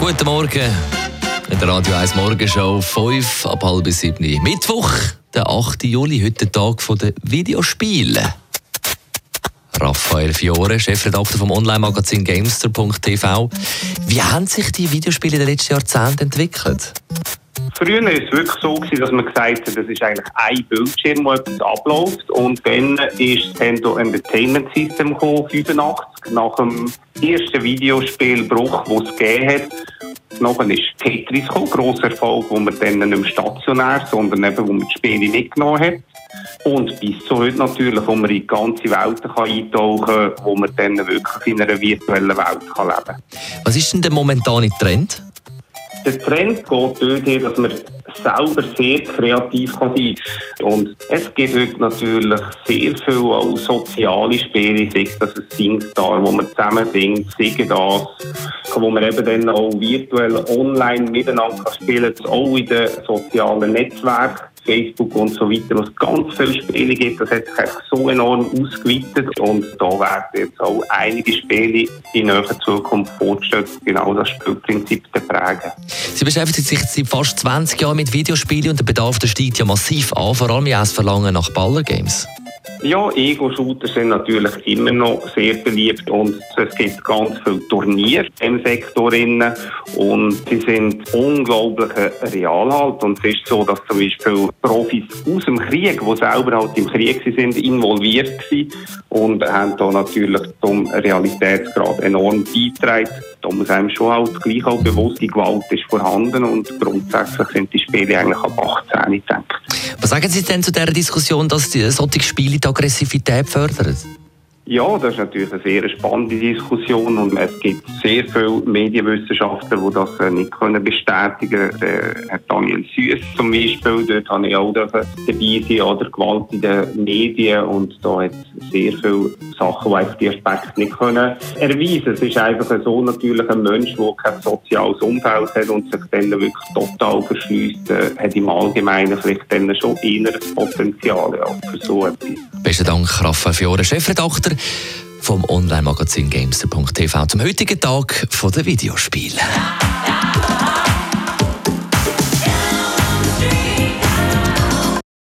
Guten Morgen. In der Radio 1 Morgenshow 5 ab halb 7. Mittwoch, der 8. Juli, heute der Tag der Videospiele. Raphael Fiore, Chefredakteur vom Online-Magazin Gamester.tv. Wie haben sich die Videospiele in den letzten Jahrzehnten entwickelt? Früher war es wirklich so, dass man gesagt hat, das ist eigentlich ein Bildschirm, wo etwas abläuft. Und dann ist das Nintendo Entertainment System gekommen, 85, nach dem ersten Videospielbruch, den es gegeben hat. Nachher ist Tetris gekommen, grosser Erfolg, wo man dann nicht mehr stationär, sondern eben, wo man die Spiele mitgenommen hat. Und bis zu heute natürlich, wo man in die ganze Welt kann eintauchen kann, wo man dann wirklich in einer virtuellen Welt kann leben kann. Was ist denn der momentane Trend? Der Trend geht dorthin, dass man selber sehr kreativ sein kann. Und es gibt heute natürlich sehr viele auch soziale Spiele, sei das ein Singstar, wo man zusammen singt, singen das, wo man eben dann auch virtuell online miteinander spielen kann, auch in den sozialen Netzwerken. Facebook und so weiter, wo es ganz viele Spiele gibt. Das hat sich so enorm ausgeweitet und da werden jetzt auch einige Spiele in näherer Zukunft vorgestellt, genau das Spielprinzip zu prägen. Sie beschäftigen sich seit fast 20 Jahren mit Videospielen und der Bedarf steigt ja massiv an, vor allem ja das Verlangen nach Ballergames. Ja, Ego-Shooter sind natürlich immer noch sehr beliebt und es gibt ganz viele Turniere im Sektor und sie sind unglaublich Realhalt und es ist so, dass zum Beispiel Profis aus dem Krieg, die selber halt im Krieg sind, involviert waren und haben da natürlich zum Realitätsgrad enorm beigetragen. Da muss einem schon halt gleich auch bewusst, die Gewalt ist vorhanden und grundsätzlich sind die Spiele eigentlich ab 18 gedacht. Was sagen Sie denn zu der Diskussion, dass solche Spiele die Aggressivität fördern? Ja, das ist natürlich eine sehr spannende Diskussion und es gibt sehr viele Medienwissenschaftler, die das äh, nicht können bestätigen können. Herr Daniel Süß zum Beispiel, dort habe ich auch dabei sein, oder Gewalt in den Medien und da hat es sehr viele Sachen, die einfach die Aspekte nicht können erweisen. Es ist einfach so natürlich ein Mensch, der kein soziales Umfeld hat und sich dann wirklich total verschließt, äh, hat im Allgemeinen vielleicht dann schon inneres Potenzial ja, für so etwas. Besten Dank, Raphael Fiore, Chefredakteur vom Online-Magazin Gamester.tv zum heutigen Tag der Videospiele.